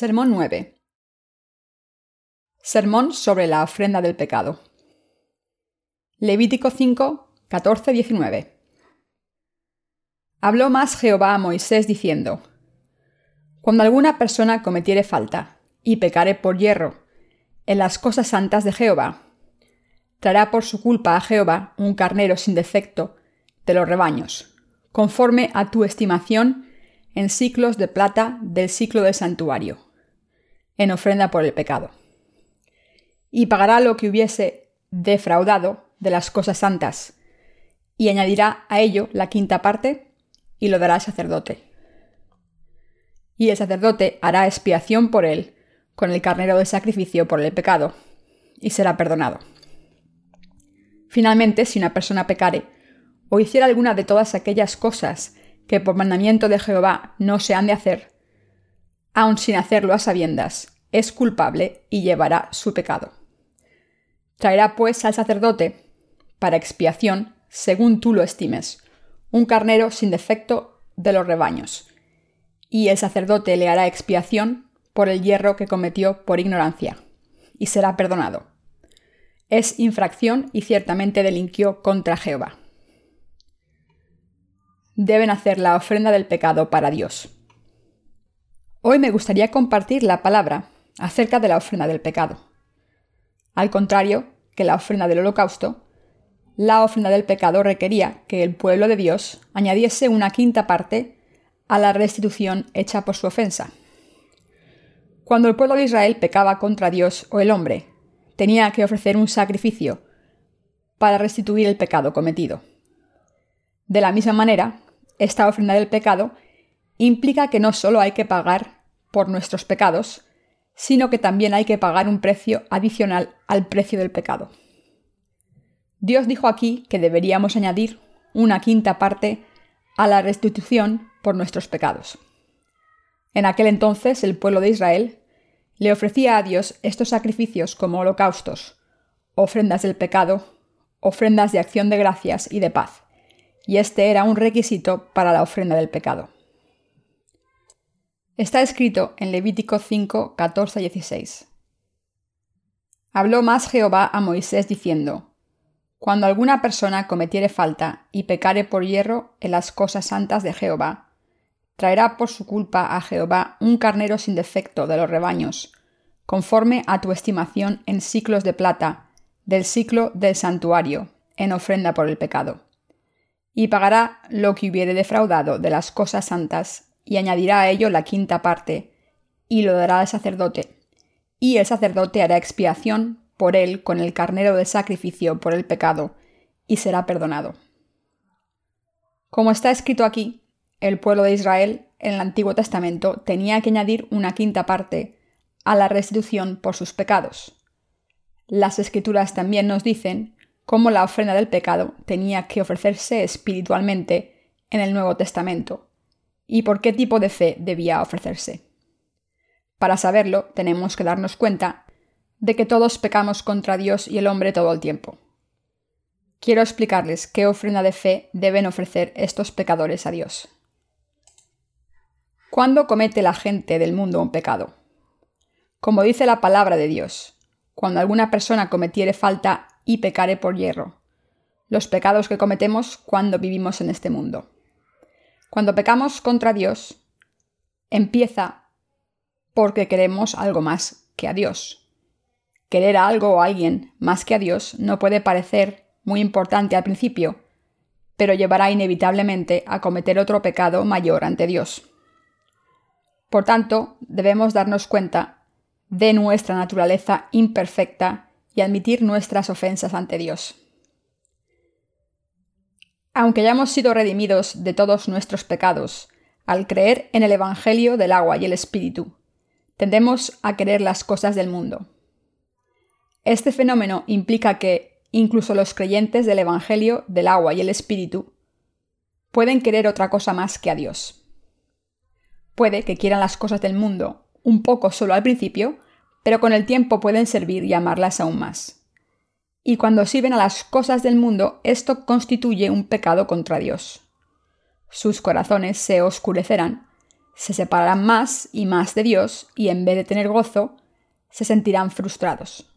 Sermón 9. Sermón sobre la ofrenda del pecado. Levítico 5, 14, 19. Habló más Jehová a Moisés diciendo, Cuando alguna persona cometiere falta y pecare por hierro en las cosas santas de Jehová, traerá por su culpa a Jehová un carnero sin defecto de los rebaños, conforme a tu estimación en ciclos de plata del ciclo del santuario, en ofrenda por el pecado. Y pagará lo que hubiese defraudado de las cosas santas, y añadirá a ello la quinta parte, y lo dará al sacerdote. Y el sacerdote hará expiación por él con el carnero de sacrificio por el pecado, y será perdonado. Finalmente, si una persona pecare, o hiciera alguna de todas aquellas cosas que por mandamiento de Jehová no se han de hacer, aun sin hacerlo a sabiendas, es culpable y llevará su pecado. Traerá pues al sacerdote, para expiación, según tú lo estimes, un carnero sin defecto de los rebaños, y el sacerdote le hará expiación por el hierro que cometió por ignorancia, y será perdonado. Es infracción y ciertamente delinquió contra Jehová deben hacer la ofrenda del pecado para Dios. Hoy me gustaría compartir la palabra acerca de la ofrenda del pecado. Al contrario que la ofrenda del holocausto, la ofrenda del pecado requería que el pueblo de Dios añadiese una quinta parte a la restitución hecha por su ofensa. Cuando el pueblo de Israel pecaba contra Dios o el hombre, tenía que ofrecer un sacrificio para restituir el pecado cometido. De la misma manera, esta ofrenda del pecado implica que no solo hay que pagar por nuestros pecados, sino que también hay que pagar un precio adicional al precio del pecado. Dios dijo aquí que deberíamos añadir una quinta parte a la restitución por nuestros pecados. En aquel entonces el pueblo de Israel le ofrecía a Dios estos sacrificios como holocaustos, ofrendas del pecado, ofrendas de acción de gracias y de paz y este era un requisito para la ofrenda del pecado. Está escrito en Levítico 5, 14 16. Habló más Jehová a Moisés diciendo, Cuando alguna persona cometiere falta y pecare por hierro en las cosas santas de Jehová, traerá por su culpa a Jehová un carnero sin defecto de los rebaños, conforme a tu estimación en ciclos de plata, del ciclo del santuario, en ofrenda por el pecado y pagará lo que hubiere defraudado de las cosas santas, y añadirá a ello la quinta parte, y lo dará al sacerdote. Y el sacerdote hará expiación por él con el carnero de sacrificio por el pecado, y será perdonado. Como está escrito aquí, el pueblo de Israel en el Antiguo Testamento tenía que añadir una quinta parte a la restitución por sus pecados. Las escrituras también nos dicen cómo la ofrenda del pecado tenía que ofrecerse espiritualmente en el Nuevo Testamento y por qué tipo de fe debía ofrecerse. Para saberlo, tenemos que darnos cuenta de que todos pecamos contra Dios y el hombre todo el tiempo. Quiero explicarles qué ofrenda de fe deben ofrecer estos pecadores a Dios. ¿Cuándo comete la gente del mundo un pecado? Como dice la palabra de Dios, cuando alguna persona cometiere falta y pecaré por hierro. Los pecados que cometemos cuando vivimos en este mundo. Cuando pecamos contra Dios, empieza porque queremos algo más que a Dios. Querer a algo o a alguien más que a Dios no puede parecer muy importante al principio, pero llevará inevitablemente a cometer otro pecado mayor ante Dios. Por tanto, debemos darnos cuenta de nuestra naturaleza imperfecta y admitir nuestras ofensas ante Dios. Aunque hayamos sido redimidos de todos nuestros pecados, al creer en el Evangelio del agua y el Espíritu, tendemos a querer las cosas del mundo. Este fenómeno implica que, incluso los creyentes del Evangelio del agua y el Espíritu, pueden querer otra cosa más que a Dios. Puede que quieran las cosas del mundo un poco solo al principio, pero con el tiempo pueden servir y amarlas aún más. Y cuando sirven a las cosas del mundo, esto constituye un pecado contra Dios. Sus corazones se oscurecerán, se separarán más y más de Dios y en vez de tener gozo, se sentirán frustrados.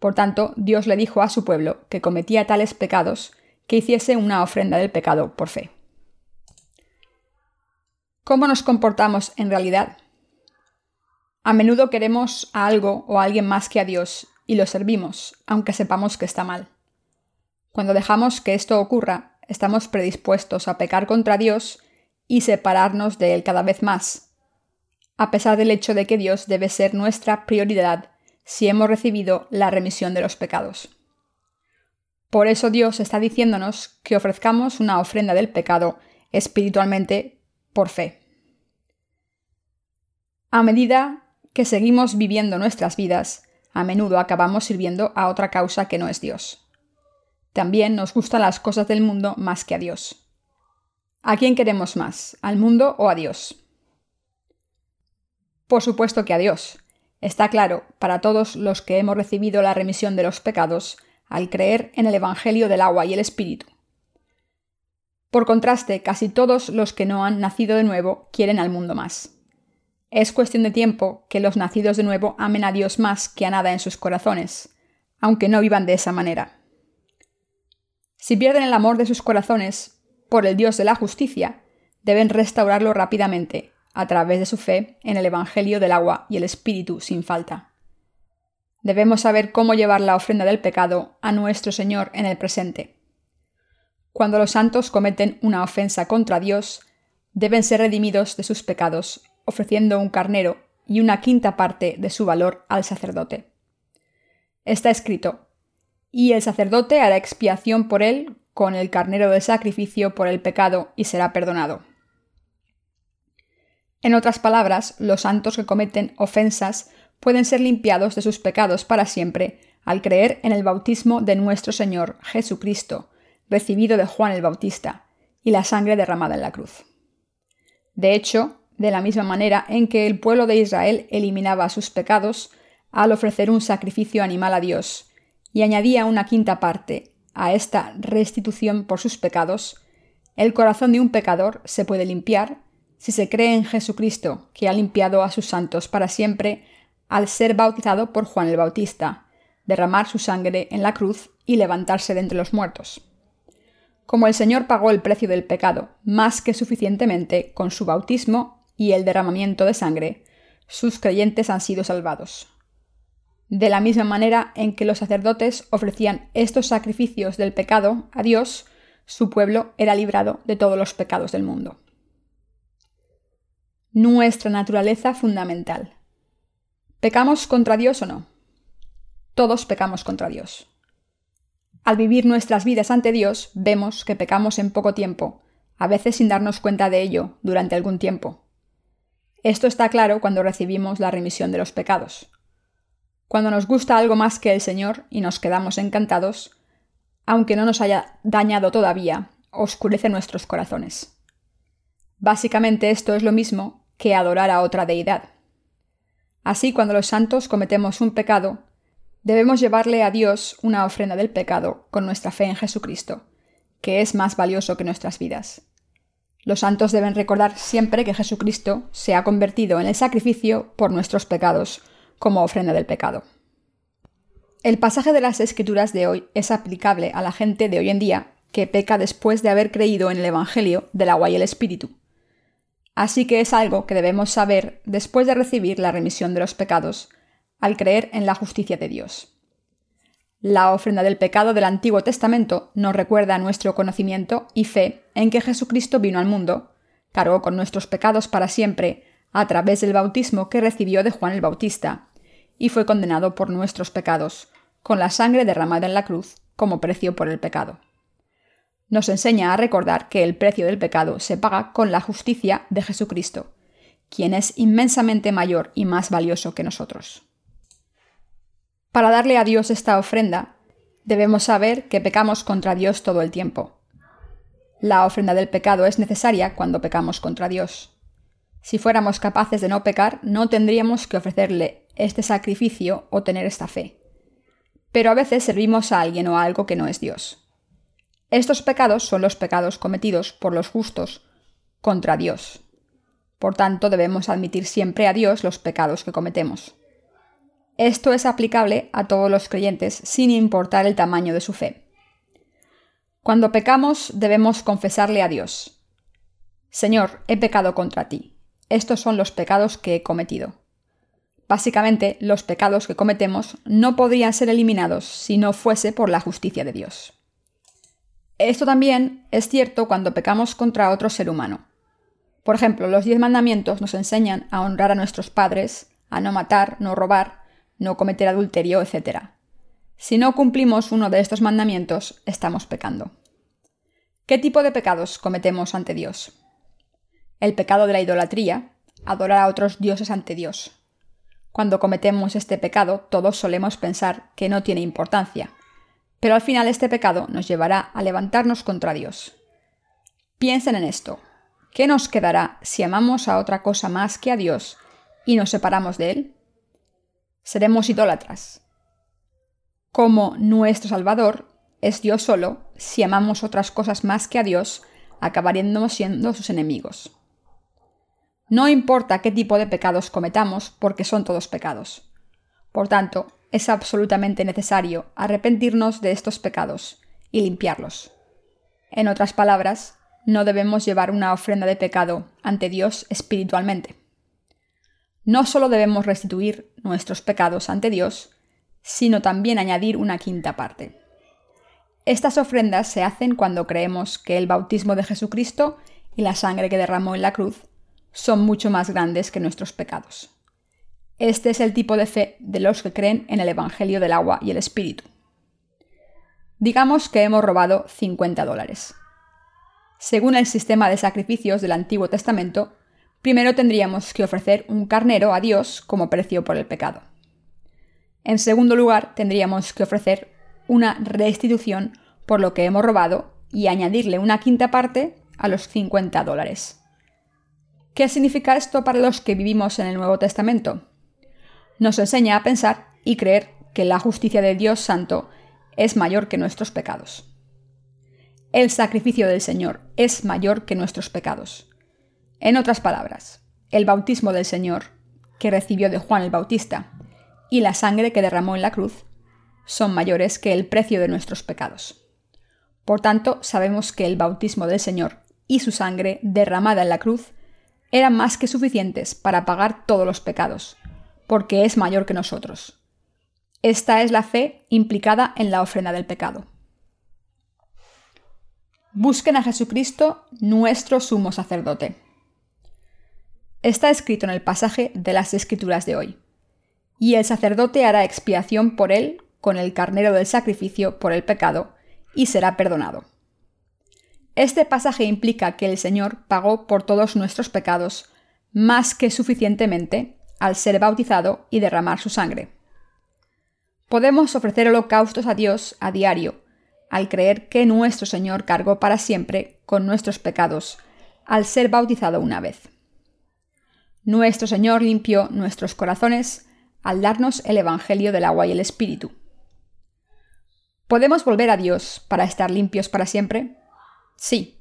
Por tanto, Dios le dijo a su pueblo que cometía tales pecados que hiciese una ofrenda del pecado por fe. ¿Cómo nos comportamos en realidad? A menudo queremos a algo o a alguien más que a Dios y lo servimos, aunque sepamos que está mal. Cuando dejamos que esto ocurra, estamos predispuestos a pecar contra Dios y separarnos de Él cada vez más, a pesar del hecho de que Dios debe ser nuestra prioridad si hemos recibido la remisión de los pecados. Por eso Dios está diciéndonos que ofrezcamos una ofrenda del pecado espiritualmente por fe. A medida que seguimos viviendo nuestras vidas, a menudo acabamos sirviendo a otra causa que no es Dios. También nos gustan las cosas del mundo más que a Dios. ¿A quién queremos más? ¿Al mundo o a Dios? Por supuesto que a Dios. Está claro, para todos los que hemos recibido la remisión de los pecados, al creer en el Evangelio del agua y el Espíritu. Por contraste, casi todos los que no han nacido de nuevo quieren al mundo más. Es cuestión de tiempo que los nacidos de nuevo amen a Dios más que a nada en sus corazones, aunque no vivan de esa manera. Si pierden el amor de sus corazones por el Dios de la justicia, deben restaurarlo rápidamente, a través de su fe en el Evangelio del agua y el Espíritu sin falta. Debemos saber cómo llevar la ofrenda del pecado a nuestro Señor en el presente. Cuando los santos cometen una ofensa contra Dios, deben ser redimidos de sus pecados ofreciendo un carnero y una quinta parte de su valor al sacerdote. Está escrito, y el sacerdote hará expiación por él con el carnero de sacrificio por el pecado y será perdonado. En otras palabras, los santos que cometen ofensas pueden ser limpiados de sus pecados para siempre al creer en el bautismo de nuestro Señor Jesucristo, recibido de Juan el Bautista, y la sangre derramada en la cruz. De hecho, de la misma manera en que el pueblo de Israel eliminaba sus pecados al ofrecer un sacrificio animal a Dios, y añadía una quinta parte a esta restitución por sus pecados, el corazón de un pecador se puede limpiar si se cree en Jesucristo, que ha limpiado a sus santos para siempre al ser bautizado por Juan el Bautista, derramar su sangre en la cruz y levantarse de entre los muertos. Como el Señor pagó el precio del pecado más que suficientemente con su bautismo y el derramamiento de sangre, sus creyentes han sido salvados. De la misma manera en que los sacerdotes ofrecían estos sacrificios del pecado a Dios, su pueblo era librado de todos los pecados del mundo. Nuestra naturaleza fundamental. ¿Pecamos contra Dios o no? Todos pecamos contra Dios. Al vivir nuestras vidas ante Dios, vemos que pecamos en poco tiempo, a veces sin darnos cuenta de ello durante algún tiempo. Esto está claro cuando recibimos la remisión de los pecados. Cuando nos gusta algo más que el Señor y nos quedamos encantados, aunque no nos haya dañado todavía, oscurece nuestros corazones. Básicamente esto es lo mismo que adorar a otra deidad. Así, cuando los santos cometemos un pecado, debemos llevarle a Dios una ofrenda del pecado con nuestra fe en Jesucristo, que es más valioso que nuestras vidas. Los santos deben recordar siempre que Jesucristo se ha convertido en el sacrificio por nuestros pecados, como ofrenda del pecado. El pasaje de las Escrituras de hoy es aplicable a la gente de hoy en día que peca después de haber creído en el Evangelio del agua y el Espíritu. Así que es algo que debemos saber después de recibir la remisión de los pecados, al creer en la justicia de Dios. La ofrenda del pecado del Antiguo Testamento nos recuerda nuestro conocimiento y fe en que Jesucristo vino al mundo, cargó con nuestros pecados para siempre a través del bautismo que recibió de Juan el Bautista, y fue condenado por nuestros pecados, con la sangre derramada en la cruz como precio por el pecado. Nos enseña a recordar que el precio del pecado se paga con la justicia de Jesucristo, quien es inmensamente mayor y más valioso que nosotros. Para darle a Dios esta ofrenda, debemos saber que pecamos contra Dios todo el tiempo. La ofrenda del pecado es necesaria cuando pecamos contra Dios. Si fuéramos capaces de no pecar, no tendríamos que ofrecerle este sacrificio o tener esta fe. Pero a veces servimos a alguien o a algo que no es Dios. Estos pecados son los pecados cometidos por los justos contra Dios. Por tanto, debemos admitir siempre a Dios los pecados que cometemos. Esto es aplicable a todos los creyentes sin importar el tamaño de su fe. Cuando pecamos debemos confesarle a Dios. Señor, he pecado contra ti. Estos son los pecados que he cometido. Básicamente, los pecados que cometemos no podrían ser eliminados si no fuese por la justicia de Dios. Esto también es cierto cuando pecamos contra otro ser humano. Por ejemplo, los diez mandamientos nos enseñan a honrar a nuestros padres, a no matar, no robar, no cometer adulterio, etc. Si no cumplimos uno de estos mandamientos, estamos pecando. ¿Qué tipo de pecados cometemos ante Dios? El pecado de la idolatría, adorar a otros dioses ante Dios. Cuando cometemos este pecado, todos solemos pensar que no tiene importancia, pero al final este pecado nos llevará a levantarnos contra Dios. Piensen en esto. ¿Qué nos quedará si amamos a otra cosa más que a Dios y nos separamos de Él? Seremos idólatras. Como nuestro Salvador es Dios solo, si amamos otras cosas más que a Dios, acabaremos siendo sus enemigos. No importa qué tipo de pecados cometamos, porque son todos pecados. Por tanto, es absolutamente necesario arrepentirnos de estos pecados y limpiarlos. En otras palabras, no debemos llevar una ofrenda de pecado ante Dios espiritualmente. No solo debemos restituir nuestros pecados ante Dios, sino también añadir una quinta parte. Estas ofrendas se hacen cuando creemos que el bautismo de Jesucristo y la sangre que derramó en la cruz son mucho más grandes que nuestros pecados. Este es el tipo de fe de los que creen en el Evangelio del agua y el Espíritu. Digamos que hemos robado 50 dólares. Según el sistema de sacrificios del Antiguo Testamento, primero tendríamos que ofrecer un carnero a Dios como precio por el pecado. En segundo lugar, tendríamos que ofrecer una restitución por lo que hemos robado y añadirle una quinta parte a los 50 dólares. ¿Qué significa esto para los que vivimos en el Nuevo Testamento? Nos enseña a pensar y creer que la justicia de Dios Santo es mayor que nuestros pecados. El sacrificio del Señor es mayor que nuestros pecados. En otras palabras, el bautismo del Señor, que recibió de Juan el Bautista, y la sangre que derramó en la cruz, son mayores que el precio de nuestros pecados. Por tanto, sabemos que el bautismo del Señor y su sangre derramada en la cruz eran más que suficientes para pagar todos los pecados, porque es mayor que nosotros. Esta es la fe implicada en la ofrenda del pecado. Busquen a Jesucristo, nuestro sumo sacerdote. Está escrito en el pasaje de las Escrituras de hoy. Y el sacerdote hará expiación por él con el carnero del sacrificio por el pecado, y será perdonado. Este pasaje implica que el Señor pagó por todos nuestros pecados más que suficientemente al ser bautizado y derramar su sangre. Podemos ofrecer holocaustos a Dios a diario, al creer que nuestro Señor cargó para siempre con nuestros pecados, al ser bautizado una vez. Nuestro Señor limpió nuestros corazones al darnos el Evangelio del agua y el Espíritu. ¿Podemos volver a Dios para estar limpios para siempre? Sí.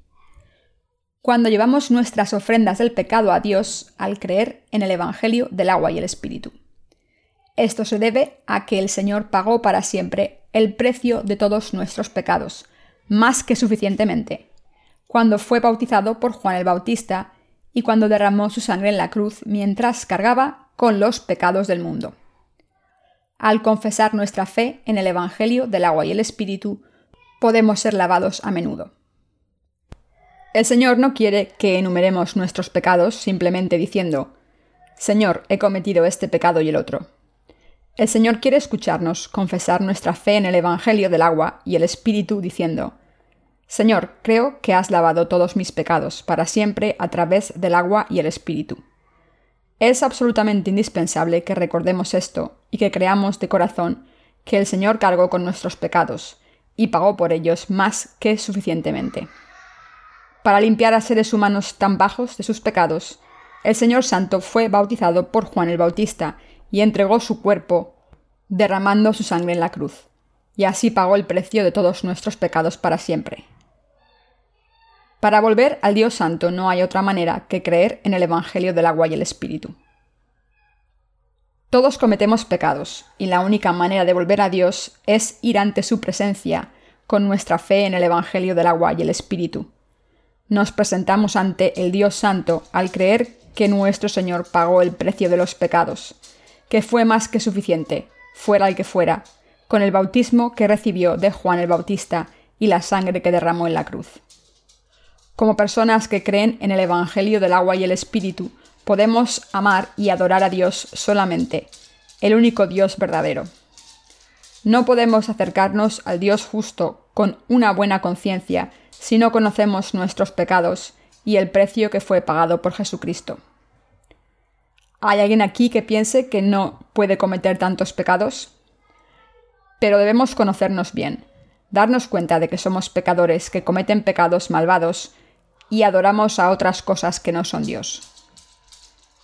Cuando llevamos nuestras ofrendas del pecado a Dios al creer en el Evangelio del agua y el Espíritu. Esto se debe a que el Señor pagó para siempre el precio de todos nuestros pecados, más que suficientemente, cuando fue bautizado por Juan el Bautista y cuando derramó su sangre en la cruz mientras cargaba con los pecados del mundo. Al confesar nuestra fe en el Evangelio del agua y el Espíritu, podemos ser lavados a menudo. El Señor no quiere que enumeremos nuestros pecados simplemente diciendo, Señor, he cometido este pecado y el otro. El Señor quiere escucharnos confesar nuestra fe en el Evangelio del agua y el Espíritu diciendo, Señor, creo que has lavado todos mis pecados para siempre a través del agua y el Espíritu. Es absolutamente indispensable que recordemos esto y que creamos de corazón que el Señor cargó con nuestros pecados y pagó por ellos más que suficientemente para limpiar a seres humanos tan bajos de sus pecados, el Señor Santo fue bautizado por Juan el Bautista y entregó su cuerpo, derramando su sangre en la cruz, y así pagó el precio de todos nuestros pecados para siempre. Para volver al Dios Santo no hay otra manera que creer en el Evangelio del agua y el Espíritu. Todos cometemos pecados, y la única manera de volver a Dios es ir ante su presencia con nuestra fe en el Evangelio del agua y el Espíritu. Nos presentamos ante el Dios Santo al creer que nuestro Señor pagó el precio de los pecados, que fue más que suficiente, fuera el que fuera, con el bautismo que recibió de Juan el Bautista y la sangre que derramó en la cruz. Como personas que creen en el Evangelio del agua y el Espíritu, podemos amar y adorar a Dios solamente, el único Dios verdadero. No podemos acercarnos al Dios justo con una buena conciencia si no conocemos nuestros pecados y el precio que fue pagado por Jesucristo. ¿Hay alguien aquí que piense que no puede cometer tantos pecados? Pero debemos conocernos bien, darnos cuenta de que somos pecadores que cometen pecados malvados y adoramos a otras cosas que no son Dios.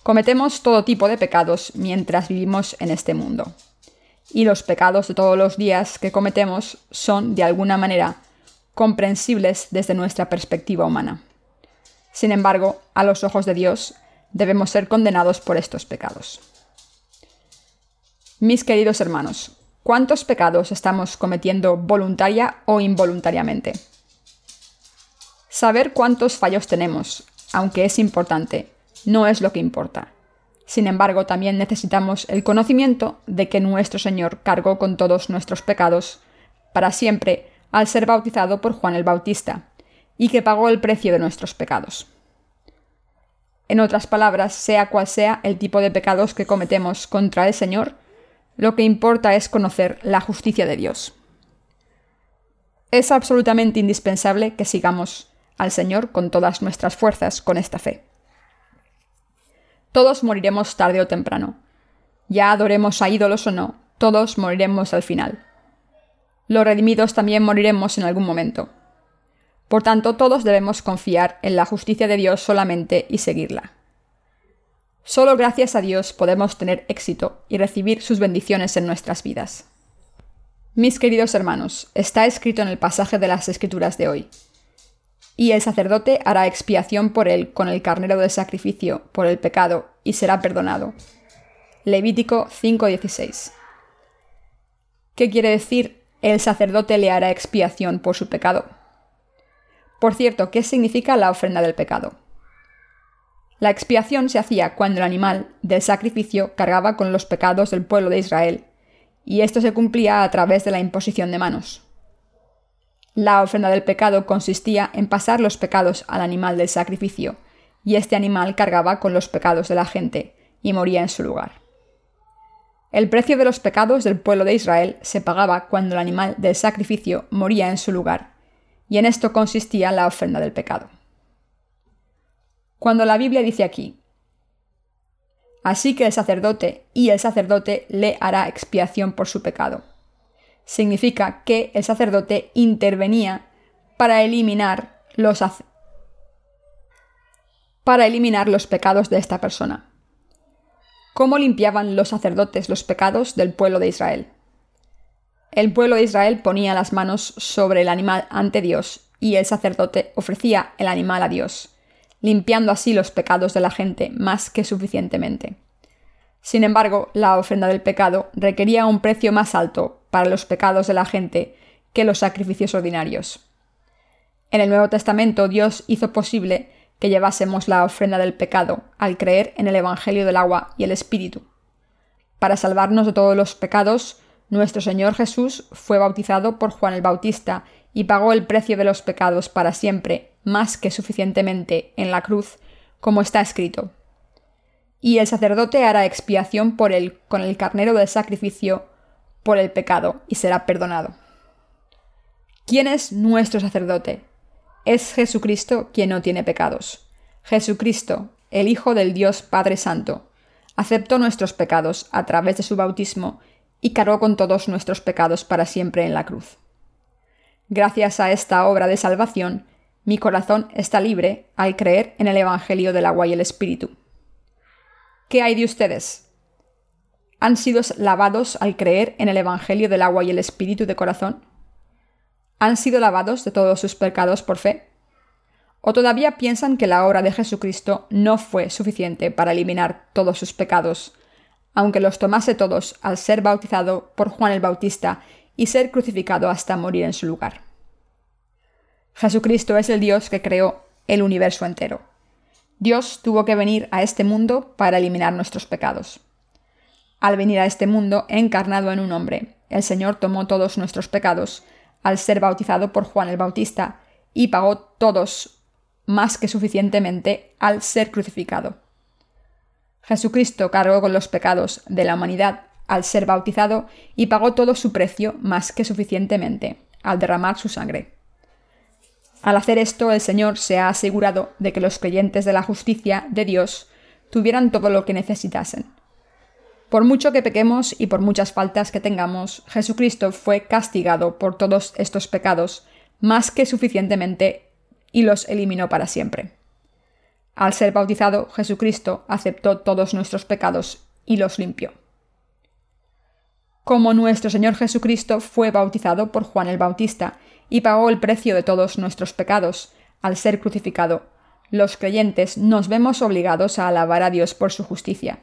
Cometemos todo tipo de pecados mientras vivimos en este mundo. Y los pecados de todos los días que cometemos son, de alguna manera, comprensibles desde nuestra perspectiva humana. Sin embargo, a los ojos de Dios, debemos ser condenados por estos pecados. Mis queridos hermanos, ¿cuántos pecados estamos cometiendo voluntaria o involuntariamente? Saber cuántos fallos tenemos, aunque es importante, no es lo que importa. Sin embargo, también necesitamos el conocimiento de que nuestro Señor cargó con todos nuestros pecados para siempre al ser bautizado por Juan el Bautista, y que pagó el precio de nuestros pecados. En otras palabras, sea cual sea el tipo de pecados que cometemos contra el Señor, lo que importa es conocer la justicia de Dios. Es absolutamente indispensable que sigamos al Señor con todas nuestras fuerzas con esta fe. Todos moriremos tarde o temprano. Ya adoremos a ídolos o no, todos moriremos al final. Los redimidos también moriremos en algún momento. Por tanto, todos debemos confiar en la justicia de Dios solamente y seguirla. Solo gracias a Dios podemos tener éxito y recibir sus bendiciones en nuestras vidas. Mis queridos hermanos, está escrito en el pasaje de las Escrituras de hoy y el sacerdote hará expiación por él con el carnero de sacrificio por el pecado, y será perdonado. Levítico 5:16. ¿Qué quiere decir el sacerdote le hará expiación por su pecado? Por cierto, ¿qué significa la ofrenda del pecado? La expiación se hacía cuando el animal del sacrificio cargaba con los pecados del pueblo de Israel, y esto se cumplía a través de la imposición de manos. La ofrenda del pecado consistía en pasar los pecados al animal del sacrificio, y este animal cargaba con los pecados de la gente, y moría en su lugar. El precio de los pecados del pueblo de Israel se pagaba cuando el animal del sacrificio moría en su lugar, y en esto consistía la ofrenda del pecado. Cuando la Biblia dice aquí, Así que el sacerdote y el sacerdote le hará expiación por su pecado significa que el sacerdote intervenía para eliminar los, para eliminar los pecados de esta persona. ¿Cómo limpiaban los sacerdotes los pecados del pueblo de Israel? El pueblo de Israel ponía las manos sobre el animal ante Dios y el sacerdote ofrecía el animal a Dios, limpiando así los pecados de la gente más que suficientemente. Sin embargo, la ofrenda del pecado requería un precio más alto para los pecados de la gente que los sacrificios ordinarios. En el Nuevo Testamento Dios hizo posible que llevásemos la ofrenda del pecado al creer en el Evangelio del agua y el Espíritu. Para salvarnos de todos los pecados, nuestro Señor Jesús fue bautizado por Juan el Bautista y pagó el precio de los pecados para siempre, más que suficientemente, en la cruz, como está escrito. Y el sacerdote hará expiación por él con el carnero del sacrificio por el pecado y será perdonado. ¿Quién es nuestro sacerdote? Es Jesucristo quien no tiene pecados. Jesucristo, el Hijo del Dios Padre Santo, aceptó nuestros pecados a través de su bautismo y cargó con todos nuestros pecados para siempre en la cruz. Gracias a esta obra de salvación, mi corazón está libre al creer en el Evangelio del agua y el Espíritu. ¿Qué hay de ustedes? Han sido lavados al creer en el Evangelio del agua y el Espíritu de corazón? ¿Han sido lavados de todos sus pecados por fe? ¿O todavía piensan que la obra de Jesucristo no fue suficiente para eliminar todos sus pecados, aunque los tomase todos al ser bautizado por Juan el Bautista y ser crucificado hasta morir en su lugar? Jesucristo es el Dios que creó el universo entero. Dios tuvo que venir a este mundo para eliminar nuestros pecados. Al venir a este mundo encarnado en un hombre, el Señor tomó todos nuestros pecados al ser bautizado por Juan el Bautista y pagó todos más que suficientemente al ser crucificado. Jesucristo cargó con los pecados de la humanidad al ser bautizado y pagó todo su precio más que suficientemente al derramar su sangre. Al hacer esto, el Señor se ha asegurado de que los creyentes de la justicia de Dios tuvieran todo lo que necesitasen. Por mucho que pequemos y por muchas faltas que tengamos, Jesucristo fue castigado por todos estos pecados más que suficientemente y los eliminó para siempre. Al ser bautizado, Jesucristo aceptó todos nuestros pecados y los limpió. Como nuestro Señor Jesucristo fue bautizado por Juan el Bautista y pagó el precio de todos nuestros pecados al ser crucificado, los creyentes nos vemos obligados a alabar a Dios por su justicia.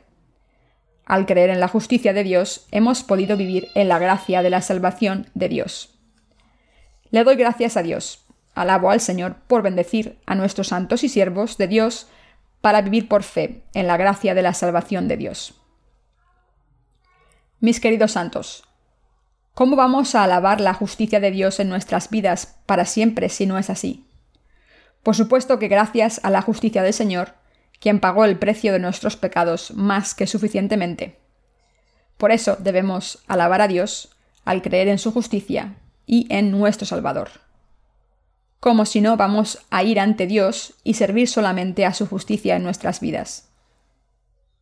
Al creer en la justicia de Dios, hemos podido vivir en la gracia de la salvación de Dios. Le doy gracias a Dios, alabo al Señor por bendecir a nuestros santos y siervos de Dios para vivir por fe en la gracia de la salvación de Dios. Mis queridos santos, ¿cómo vamos a alabar la justicia de Dios en nuestras vidas para siempre si no es así? Por supuesto que gracias a la justicia del Señor, quien pagó el precio de nuestros pecados más que suficientemente. Por eso debemos alabar a Dios al creer en su justicia y en nuestro Salvador. Como si no vamos a ir ante Dios y servir solamente a su justicia en nuestras vidas.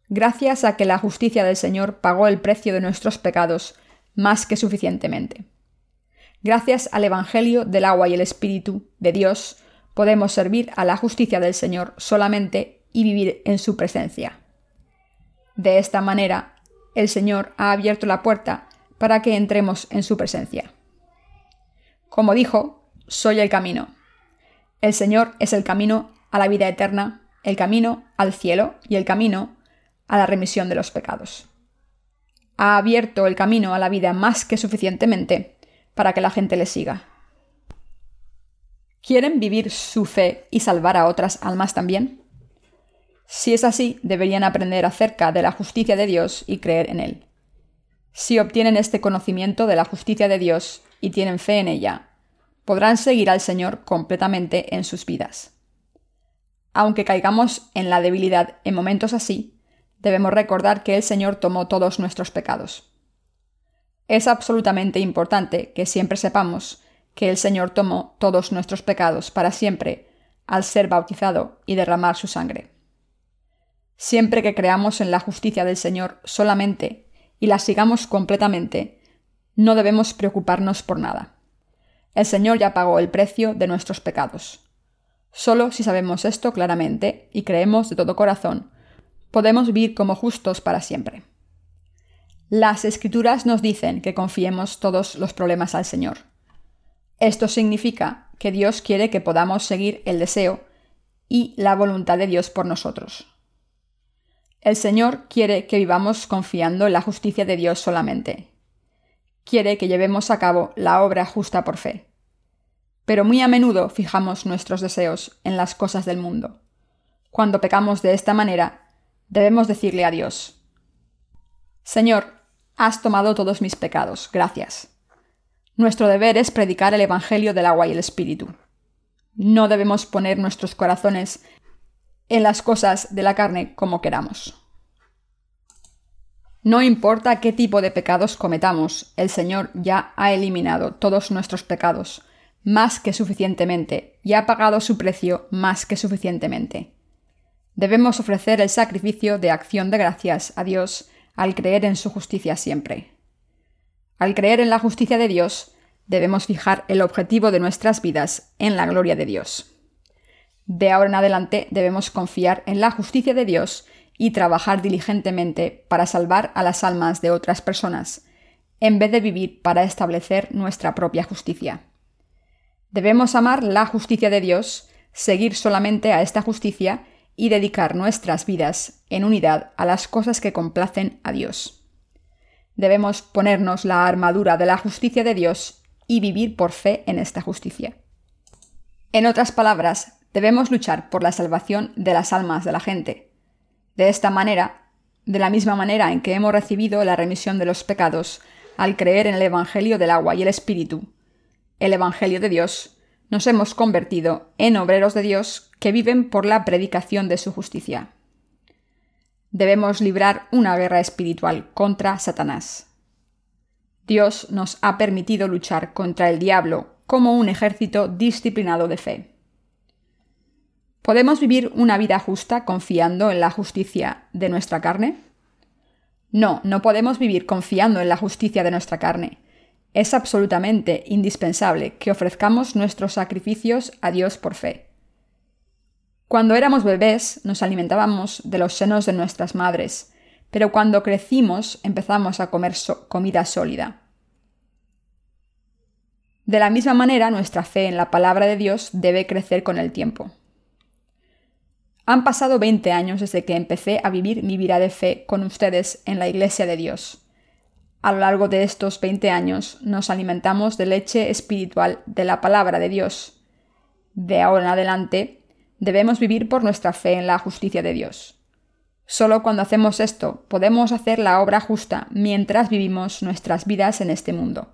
Gracias a que la justicia del Señor pagó el precio de nuestros pecados más que suficientemente. Gracias al Evangelio del agua y el Espíritu de Dios, podemos servir a la justicia del Señor solamente y vivir en su presencia. De esta manera, el Señor ha abierto la puerta para que entremos en su presencia. Como dijo, soy el camino. El Señor es el camino a la vida eterna, el camino al cielo y el camino a la remisión de los pecados. Ha abierto el camino a la vida más que suficientemente para que la gente le siga. ¿Quieren vivir su fe y salvar a otras almas también? Si es así, deberían aprender acerca de la justicia de Dios y creer en Él. Si obtienen este conocimiento de la justicia de Dios y tienen fe en ella, podrán seguir al Señor completamente en sus vidas. Aunque caigamos en la debilidad en momentos así, debemos recordar que el Señor tomó todos nuestros pecados. Es absolutamente importante que siempre sepamos que el Señor tomó todos nuestros pecados para siempre al ser bautizado y derramar su sangre. Siempre que creamos en la justicia del Señor solamente y la sigamos completamente, no debemos preocuparnos por nada. El Señor ya pagó el precio de nuestros pecados. Solo si sabemos esto claramente y creemos de todo corazón, podemos vivir como justos para siempre. Las escrituras nos dicen que confiemos todos los problemas al Señor. Esto significa que Dios quiere que podamos seguir el deseo y la voluntad de Dios por nosotros. El Señor quiere que vivamos confiando en la justicia de Dios solamente. Quiere que llevemos a cabo la obra justa por fe. Pero muy a menudo fijamos nuestros deseos en las cosas del mundo. Cuando pecamos de esta manera, debemos decirle a Dios, Señor, has tomado todos mis pecados, gracias. Nuestro deber es predicar el Evangelio del agua y el Espíritu. No debemos poner nuestros corazones en las cosas de la carne como queramos. No importa qué tipo de pecados cometamos, el Señor ya ha eliminado todos nuestros pecados, más que suficientemente, y ha pagado su precio más que suficientemente. Debemos ofrecer el sacrificio de acción de gracias a Dios al creer en su justicia siempre. Al creer en la justicia de Dios, debemos fijar el objetivo de nuestras vidas en la gloria de Dios. De ahora en adelante debemos confiar en la justicia de Dios y trabajar diligentemente para salvar a las almas de otras personas, en vez de vivir para establecer nuestra propia justicia. Debemos amar la justicia de Dios seguir solamente a esta justicia y dedicar nuestras vidas en unidad a las cosas que complacen a Dios. Debemos ponernos la armadura de la justicia de Dios y vivir por fe en esta justicia. En otras palabras, debemos luchar por la salvación de las almas de la gente. De esta manera, de la misma manera en que hemos recibido la remisión de los pecados al creer en el Evangelio del agua y el Espíritu, el Evangelio de Dios, nos hemos convertido en obreros de Dios que viven por la predicación de su justicia. Debemos librar una guerra espiritual contra Satanás. Dios nos ha permitido luchar contra el diablo como un ejército disciplinado de fe. ¿Podemos vivir una vida justa confiando en la justicia de nuestra carne? No, no podemos vivir confiando en la justicia de nuestra carne, es absolutamente indispensable que ofrezcamos nuestros sacrificios a Dios por fe. Cuando éramos bebés nos alimentábamos de los senos de nuestras madres, pero cuando crecimos empezamos a comer comida sólida. De la misma manera, nuestra fe en la palabra de Dios debe crecer con el tiempo. Han pasado 20 años desde que empecé a vivir mi vida de fe con ustedes en la Iglesia de Dios. A lo largo de estos 20 años nos alimentamos de leche espiritual de la palabra de Dios. De ahora en adelante debemos vivir por nuestra fe en la justicia de Dios. Solo cuando hacemos esto podemos hacer la obra justa mientras vivimos nuestras vidas en este mundo.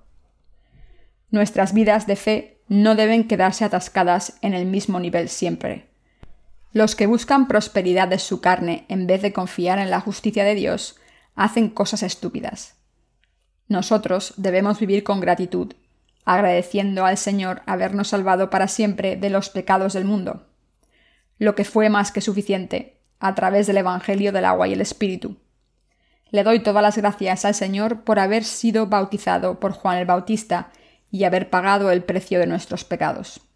Nuestras vidas de fe no deben quedarse atascadas en el mismo nivel siempre. Los que buscan prosperidad de su carne en vez de confiar en la justicia de Dios hacen cosas estúpidas. Nosotros debemos vivir con gratitud, agradeciendo al Señor habernos salvado para siempre de los pecados del mundo, lo que fue más que suficiente, a través del Evangelio del agua y el Espíritu. Le doy todas las gracias al Señor por haber sido bautizado por Juan el Bautista y haber pagado el precio de nuestros pecados.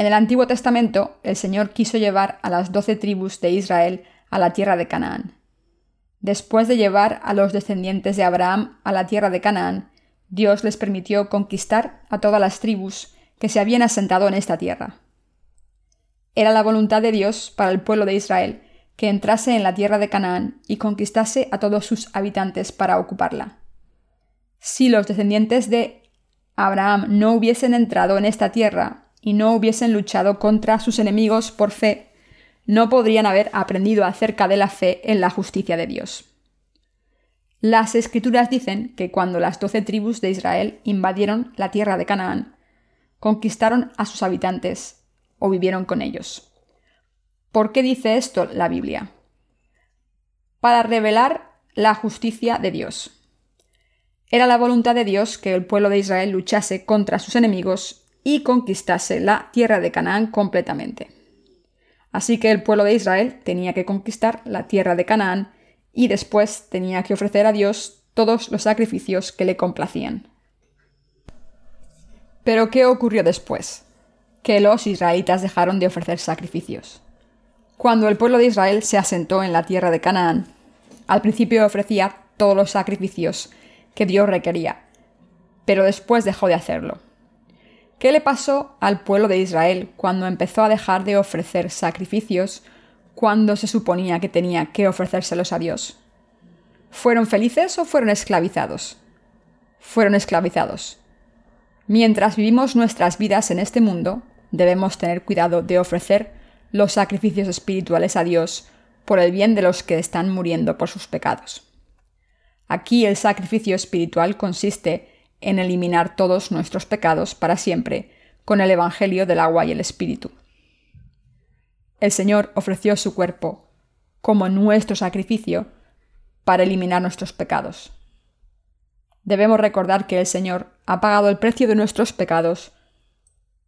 En el Antiguo Testamento, el Señor quiso llevar a las doce tribus de Israel a la tierra de Canaán. Después de llevar a los descendientes de Abraham a la tierra de Canaán, Dios les permitió conquistar a todas las tribus que se habían asentado en esta tierra. Era la voluntad de Dios para el pueblo de Israel que entrase en la tierra de Canaán y conquistase a todos sus habitantes para ocuparla. Si los descendientes de Abraham no hubiesen entrado en esta tierra y no hubiesen luchado contra sus enemigos por fe, no podrían haber aprendido acerca de la fe en la justicia de Dios. Las escrituras dicen que cuando las doce tribus de Israel invadieron la tierra de Canaán, conquistaron a sus habitantes o vivieron con ellos. ¿Por qué dice esto la Biblia? Para revelar la justicia de Dios. Era la voluntad de Dios que el pueblo de Israel luchase contra sus enemigos y conquistase la tierra de Canaán completamente. Así que el pueblo de Israel tenía que conquistar la tierra de Canaán y después tenía que ofrecer a Dios todos los sacrificios que le complacían. Pero ¿qué ocurrió después? Que los israelitas dejaron de ofrecer sacrificios. Cuando el pueblo de Israel se asentó en la tierra de Canaán, al principio ofrecía todos los sacrificios que Dios requería, pero después dejó de hacerlo. ¿Qué le pasó al pueblo de Israel cuando empezó a dejar de ofrecer sacrificios cuando se suponía que tenía que ofrecérselos a Dios? ¿Fueron felices o fueron esclavizados? Fueron esclavizados. Mientras vivimos nuestras vidas en este mundo, debemos tener cuidado de ofrecer los sacrificios espirituales a Dios por el bien de los que están muriendo por sus pecados. Aquí el sacrificio espiritual consiste en eliminar todos nuestros pecados para siempre con el Evangelio del agua y el Espíritu. El Señor ofreció su cuerpo como nuestro sacrificio para eliminar nuestros pecados. Debemos recordar que el Señor ha pagado el precio de nuestros pecados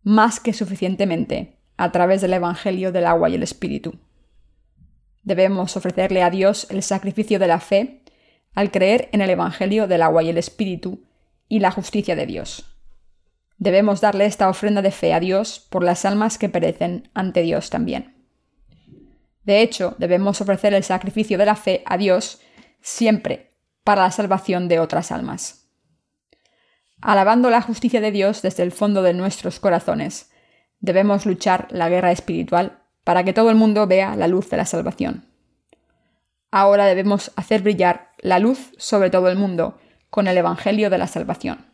más que suficientemente a través del Evangelio del agua y el Espíritu. Debemos ofrecerle a Dios el sacrificio de la fe al creer en el Evangelio del agua y el Espíritu y la justicia de Dios. Debemos darle esta ofrenda de fe a Dios por las almas que perecen ante Dios también. De hecho, debemos ofrecer el sacrificio de la fe a Dios siempre para la salvación de otras almas. Alabando la justicia de Dios desde el fondo de nuestros corazones, debemos luchar la guerra espiritual para que todo el mundo vea la luz de la salvación. Ahora debemos hacer brillar la luz sobre todo el mundo con el Evangelio de la salvación.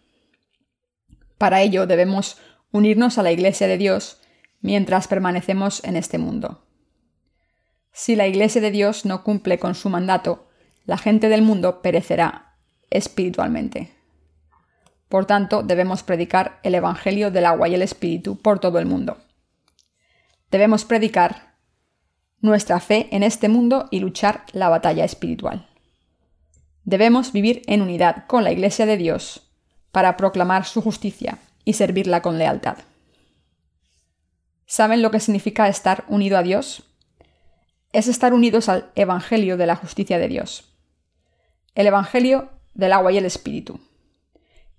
Para ello debemos unirnos a la Iglesia de Dios mientras permanecemos en este mundo. Si la Iglesia de Dios no cumple con su mandato, la gente del mundo perecerá espiritualmente. Por tanto, debemos predicar el Evangelio del agua y el Espíritu por todo el mundo. Debemos predicar nuestra fe en este mundo y luchar la batalla espiritual. Debemos vivir en unidad con la Iglesia de Dios para proclamar su justicia y servirla con lealtad. ¿Saben lo que significa estar unido a Dios? Es estar unidos al Evangelio de la justicia de Dios. El Evangelio del agua y el Espíritu.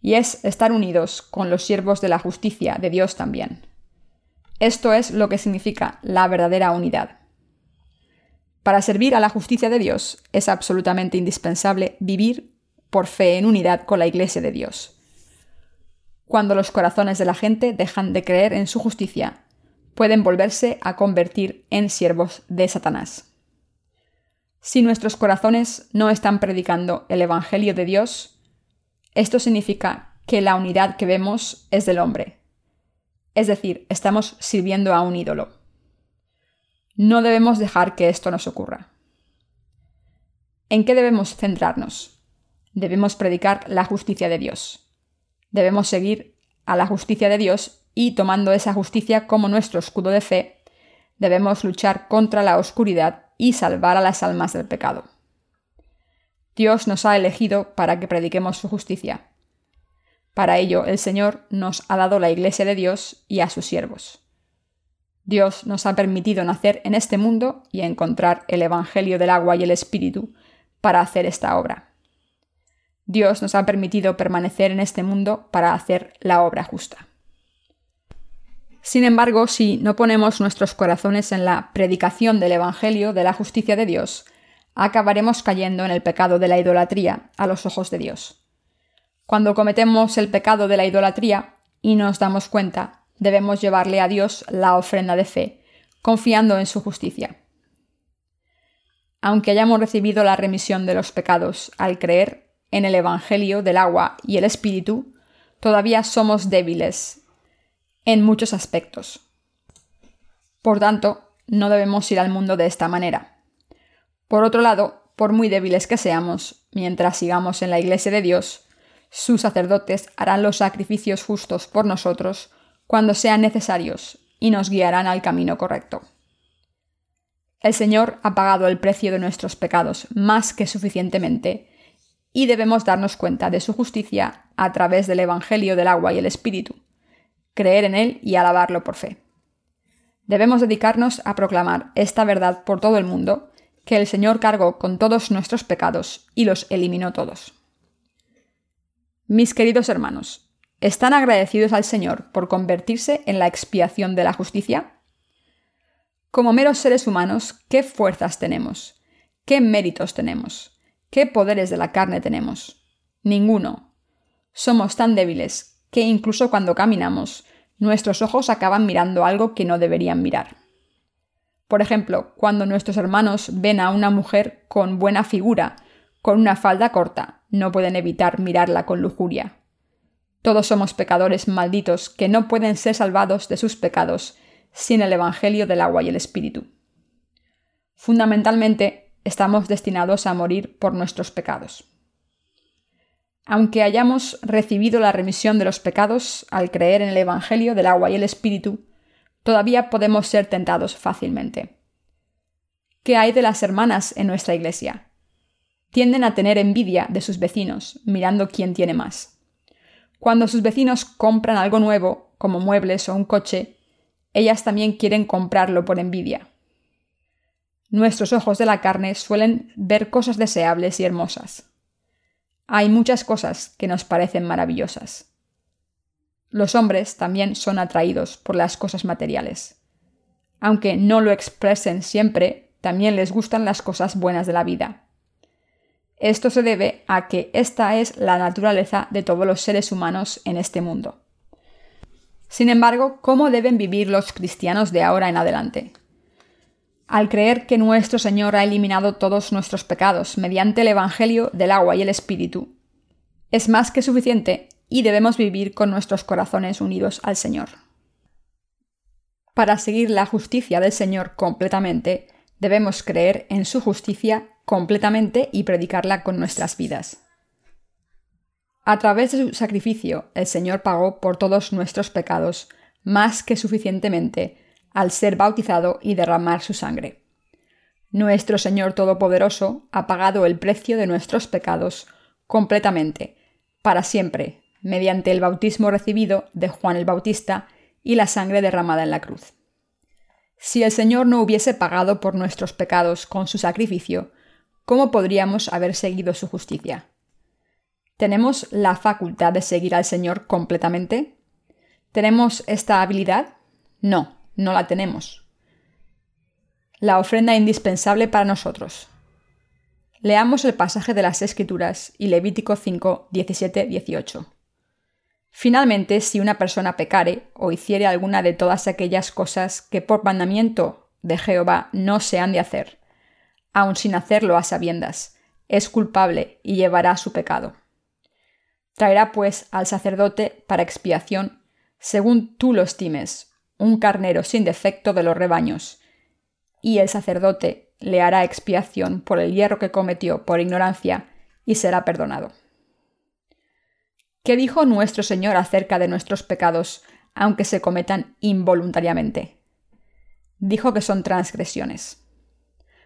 Y es estar unidos con los siervos de la justicia de Dios también. Esto es lo que significa la verdadera unidad. Para servir a la justicia de Dios es absolutamente indispensable vivir por fe en unidad con la Iglesia de Dios. Cuando los corazones de la gente dejan de creer en su justicia, pueden volverse a convertir en siervos de Satanás. Si nuestros corazones no están predicando el Evangelio de Dios, esto significa que la unidad que vemos es del hombre. Es decir, estamos sirviendo a un ídolo. No debemos dejar que esto nos ocurra. ¿En qué debemos centrarnos? Debemos predicar la justicia de Dios. Debemos seguir a la justicia de Dios y, tomando esa justicia como nuestro escudo de fe, debemos luchar contra la oscuridad y salvar a las almas del pecado. Dios nos ha elegido para que prediquemos su justicia. Para ello, el Señor nos ha dado la Iglesia de Dios y a sus siervos. Dios nos ha permitido nacer en este mundo y encontrar el Evangelio del agua y el Espíritu para hacer esta obra. Dios nos ha permitido permanecer en este mundo para hacer la obra justa. Sin embargo, si no ponemos nuestros corazones en la predicación del Evangelio de la justicia de Dios, acabaremos cayendo en el pecado de la idolatría a los ojos de Dios. Cuando cometemos el pecado de la idolatría y nos damos cuenta, debemos llevarle a Dios la ofrenda de fe, confiando en su justicia. Aunque hayamos recibido la remisión de los pecados al creer en el Evangelio del agua y el Espíritu, todavía somos débiles en muchos aspectos. Por tanto, no debemos ir al mundo de esta manera. Por otro lado, por muy débiles que seamos, mientras sigamos en la Iglesia de Dios, sus sacerdotes harán los sacrificios justos por nosotros cuando sean necesarios y nos guiarán al camino correcto. El Señor ha pagado el precio de nuestros pecados más que suficientemente y debemos darnos cuenta de su justicia a través del Evangelio del agua y el Espíritu, creer en él y alabarlo por fe. Debemos dedicarnos a proclamar esta verdad por todo el mundo, que el Señor cargó con todos nuestros pecados y los eliminó todos. Mis queridos hermanos, ¿Están agradecidos al Señor por convertirse en la expiación de la justicia? Como meros seres humanos, ¿qué fuerzas tenemos? ¿Qué méritos tenemos? ¿Qué poderes de la carne tenemos? Ninguno. Somos tan débiles que incluso cuando caminamos, nuestros ojos acaban mirando algo que no deberían mirar. Por ejemplo, cuando nuestros hermanos ven a una mujer con buena figura, con una falda corta, no pueden evitar mirarla con lujuria. Todos somos pecadores malditos que no pueden ser salvados de sus pecados sin el Evangelio del agua y el Espíritu. Fundamentalmente, estamos destinados a morir por nuestros pecados. Aunque hayamos recibido la remisión de los pecados al creer en el Evangelio del agua y el Espíritu, todavía podemos ser tentados fácilmente. ¿Qué hay de las hermanas en nuestra iglesia? Tienden a tener envidia de sus vecinos, mirando quién tiene más. Cuando sus vecinos compran algo nuevo, como muebles o un coche, ellas también quieren comprarlo por envidia. Nuestros ojos de la carne suelen ver cosas deseables y hermosas. Hay muchas cosas que nos parecen maravillosas. Los hombres también son atraídos por las cosas materiales. Aunque no lo expresen siempre, también les gustan las cosas buenas de la vida. Esto se debe a que esta es la naturaleza de todos los seres humanos en este mundo. Sin embargo, ¿cómo deben vivir los cristianos de ahora en adelante? Al creer que nuestro Señor ha eliminado todos nuestros pecados mediante el Evangelio del agua y el Espíritu, es más que suficiente y debemos vivir con nuestros corazones unidos al Señor. Para seguir la justicia del Señor completamente, debemos creer en su justicia completamente y predicarla con nuestras vidas. A través de su sacrificio, el Señor pagó por todos nuestros pecados, más que suficientemente, al ser bautizado y derramar su sangre. Nuestro Señor Todopoderoso ha pagado el precio de nuestros pecados completamente, para siempre, mediante el bautismo recibido de Juan el Bautista y la sangre derramada en la cruz. Si el Señor no hubiese pagado por nuestros pecados con su sacrificio, ¿cómo podríamos haber seguido su justicia? ¿Tenemos la facultad de seguir al Señor completamente? ¿Tenemos esta habilidad? No, no la tenemos. La ofrenda indispensable para nosotros. Leamos el pasaje de las Escrituras y Levítico 5, 17, 18. Finalmente, si una persona pecare o hiciere alguna de todas aquellas cosas que por mandamiento de Jehová no se han de hacer, aun sin hacerlo a sabiendas, es culpable y llevará su pecado. Traerá pues al sacerdote para expiación, según tú lo estimes, un carnero sin defecto de los rebaños, y el sacerdote le hará expiación por el hierro que cometió por ignorancia, y será perdonado. ¿Qué dijo nuestro Señor acerca de nuestros pecados, aunque se cometan involuntariamente? Dijo que son transgresiones.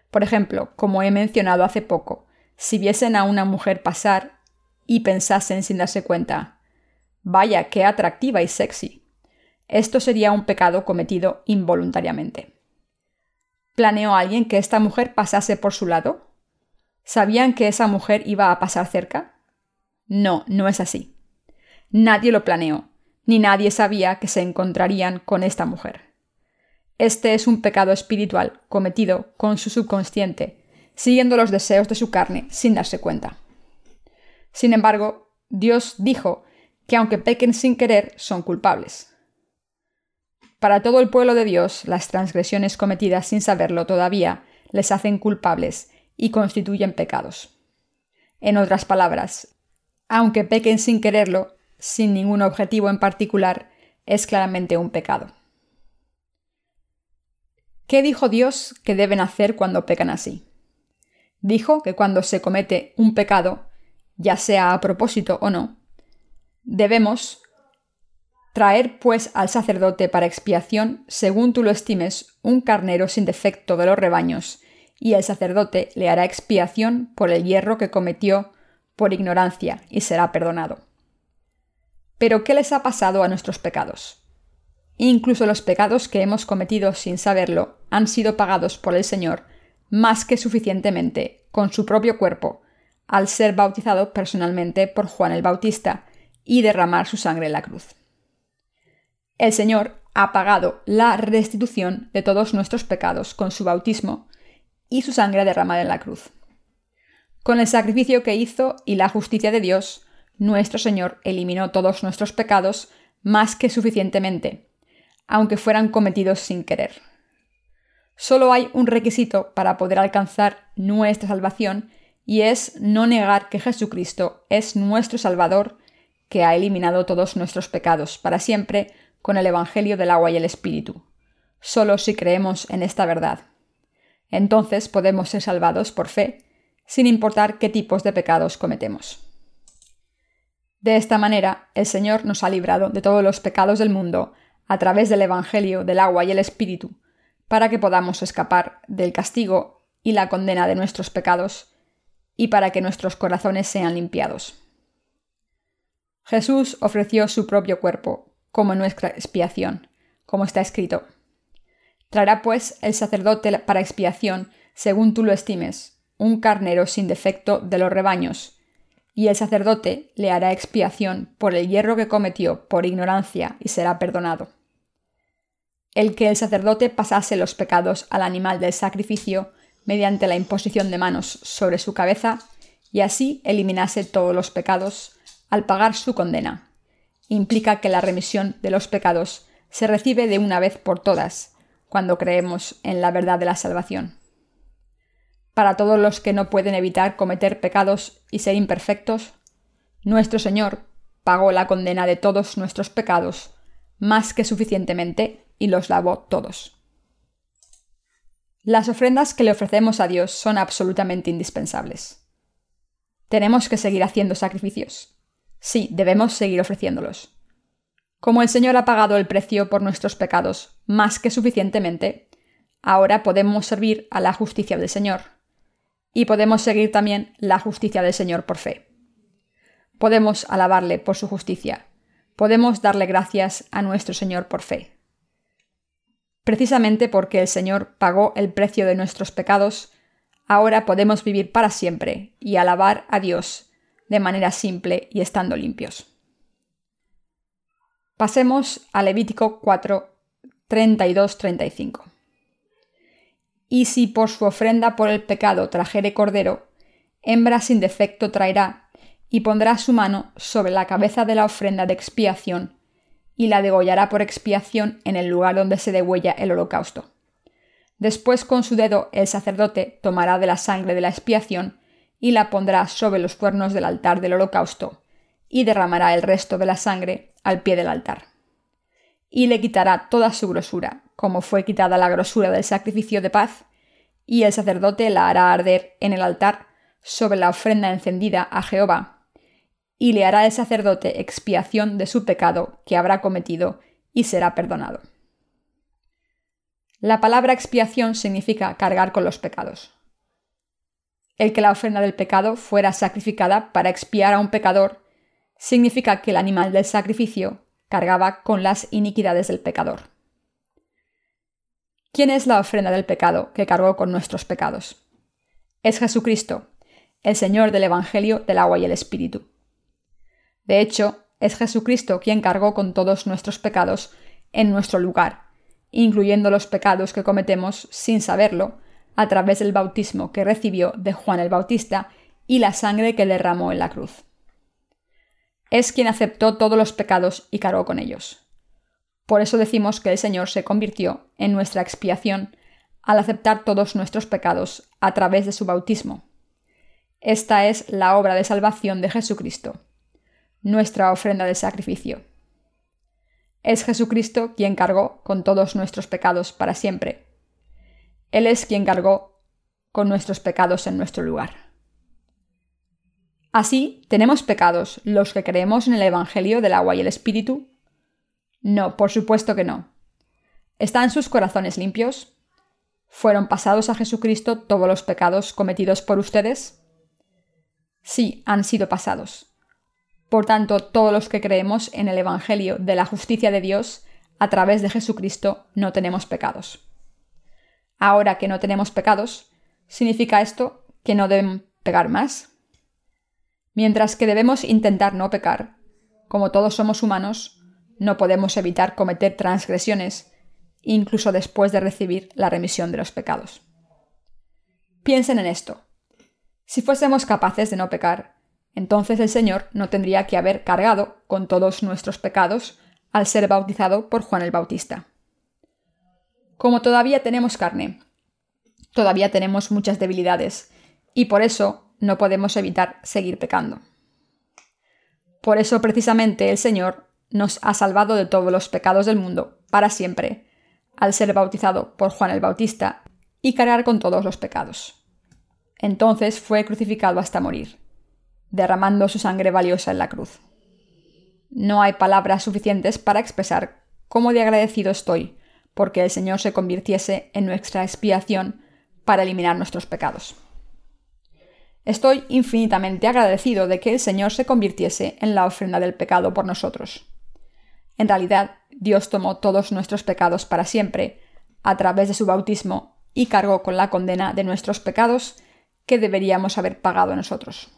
Por ejemplo, como he mencionado hace poco, si viesen a una mujer pasar y pensasen sin darse cuenta, vaya, qué atractiva y sexy. Esto sería un pecado cometido involuntariamente. ¿Planeó alguien que esta mujer pasase por su lado? ¿Sabían que esa mujer iba a pasar cerca? No, no es así. Nadie lo planeó, ni nadie sabía que se encontrarían con esta mujer. Este es un pecado espiritual cometido con su subconsciente, siguiendo los deseos de su carne sin darse cuenta. Sin embargo, Dios dijo que aunque pequen sin querer, son culpables. Para todo el pueblo de Dios, las transgresiones cometidas sin saberlo todavía les hacen culpables y constituyen pecados. En otras palabras, aunque pequen sin quererlo, sin ningún objetivo en particular, es claramente un pecado. ¿Qué dijo Dios que deben hacer cuando pecan así? Dijo que cuando se comete un pecado, ya sea a propósito o no, debemos traer pues al sacerdote para expiación, según tú lo estimes, un carnero sin defecto de los rebaños, y el sacerdote le hará expiación por el hierro que cometió por ignorancia, y será perdonado. Pero ¿qué les ha pasado a nuestros pecados? Incluso los pecados que hemos cometido sin saberlo han sido pagados por el Señor más que suficientemente con su propio cuerpo al ser bautizado personalmente por Juan el Bautista y derramar su sangre en la cruz. El Señor ha pagado la restitución de todos nuestros pecados con su bautismo y su sangre derramada en la cruz. Con el sacrificio que hizo y la justicia de Dios, nuestro Señor eliminó todos nuestros pecados más que suficientemente, aunque fueran cometidos sin querer. Solo hay un requisito para poder alcanzar nuestra salvación y es no negar que Jesucristo es nuestro Salvador, que ha eliminado todos nuestros pecados para siempre con el Evangelio del agua y el Espíritu. Solo si creemos en esta verdad. Entonces podemos ser salvados por fe, sin importar qué tipos de pecados cometemos. De esta manera, el Señor nos ha librado de todos los pecados del mundo a través del Evangelio del agua y el Espíritu, para que podamos escapar del castigo y la condena de nuestros pecados y para que nuestros corazones sean limpiados. Jesús ofreció su propio cuerpo como nuestra expiación, como está escrito. Traerá pues el sacerdote para expiación, según tú lo estimes, un carnero sin defecto de los rebaños, y el sacerdote le hará expiación por el hierro que cometió por ignorancia y será perdonado. El que el sacerdote pasase los pecados al animal del sacrificio mediante la imposición de manos sobre su cabeza y así eliminase todos los pecados al pagar su condena, implica que la remisión de los pecados se recibe de una vez por todas, cuando creemos en la verdad de la salvación. Para todos los que no pueden evitar cometer pecados y ser imperfectos, nuestro Señor pagó la condena de todos nuestros pecados más que suficientemente y los lavó todos. Las ofrendas que le ofrecemos a Dios son absolutamente indispensables. ¿Tenemos que seguir haciendo sacrificios? Sí, debemos seguir ofreciéndolos. Como el Señor ha pagado el precio por nuestros pecados más que suficientemente, ahora podemos servir a la justicia del Señor. Y podemos seguir también la justicia del Señor por fe. Podemos alabarle por su justicia. Podemos darle gracias a nuestro Señor por fe. Precisamente porque el Señor pagó el precio de nuestros pecados, ahora podemos vivir para siempre y alabar a Dios de manera simple y estando limpios. Pasemos a Levítico 4, 32-35. Y si por su ofrenda por el pecado trajere cordero, hembra sin defecto traerá, y pondrá su mano sobre la cabeza de la ofrenda de expiación, y la degollará por expiación en el lugar donde se degüella el holocausto. Después con su dedo el sacerdote tomará de la sangre de la expiación y la pondrá sobre los cuernos del altar del holocausto, y derramará el resto de la sangre al pie del altar. Y le quitará toda su grosura, como fue quitada la grosura del sacrificio de paz, y el sacerdote la hará arder en el altar sobre la ofrenda encendida a Jehová, y le hará el sacerdote expiación de su pecado que habrá cometido, y será perdonado. La palabra expiación significa cargar con los pecados el que la ofrenda del pecado fuera sacrificada para expiar a un pecador, significa que el animal del sacrificio cargaba con las iniquidades del pecador. ¿Quién es la ofrenda del pecado que cargó con nuestros pecados? Es Jesucristo, el Señor del Evangelio del agua y el Espíritu. De hecho, es Jesucristo quien cargó con todos nuestros pecados en nuestro lugar, incluyendo los pecados que cometemos sin saberlo a través del bautismo que recibió de Juan el Bautista y la sangre que derramó en la cruz. Es quien aceptó todos los pecados y cargó con ellos. Por eso decimos que el Señor se convirtió en nuestra expiación al aceptar todos nuestros pecados a través de su bautismo. Esta es la obra de salvación de Jesucristo, nuestra ofrenda de sacrificio. Es Jesucristo quien cargó con todos nuestros pecados para siempre él es quien cargó con nuestros pecados en nuestro lugar. Así, ¿tenemos pecados los que creemos en el Evangelio del agua y el Espíritu? No, por supuesto que no. ¿Están sus corazones limpios? ¿Fueron pasados a Jesucristo todos los pecados cometidos por ustedes? Sí, han sido pasados. Por tanto, todos los que creemos en el Evangelio de la justicia de Dios, a través de Jesucristo, no tenemos pecados ahora que no tenemos pecados, ¿significa esto que no deben pecar más? Mientras que debemos intentar no pecar, como todos somos humanos, no podemos evitar cometer transgresiones, incluso después de recibir la remisión de los pecados. Piensen en esto. Si fuésemos capaces de no pecar, entonces el Señor no tendría que haber cargado con todos nuestros pecados al ser bautizado por Juan el Bautista. Como todavía tenemos carne, todavía tenemos muchas debilidades y por eso no podemos evitar seguir pecando. Por eso precisamente el Señor nos ha salvado de todos los pecados del mundo para siempre, al ser bautizado por Juan el Bautista y cargar con todos los pecados. Entonces fue crucificado hasta morir, derramando su sangre valiosa en la cruz. No hay palabras suficientes para expresar cómo de agradecido estoy porque el Señor se convirtiese en nuestra expiación para eliminar nuestros pecados. Estoy infinitamente agradecido de que el Señor se convirtiese en la ofrenda del pecado por nosotros. En realidad, Dios tomó todos nuestros pecados para siempre, a través de su bautismo, y cargó con la condena de nuestros pecados que deberíamos haber pagado nosotros.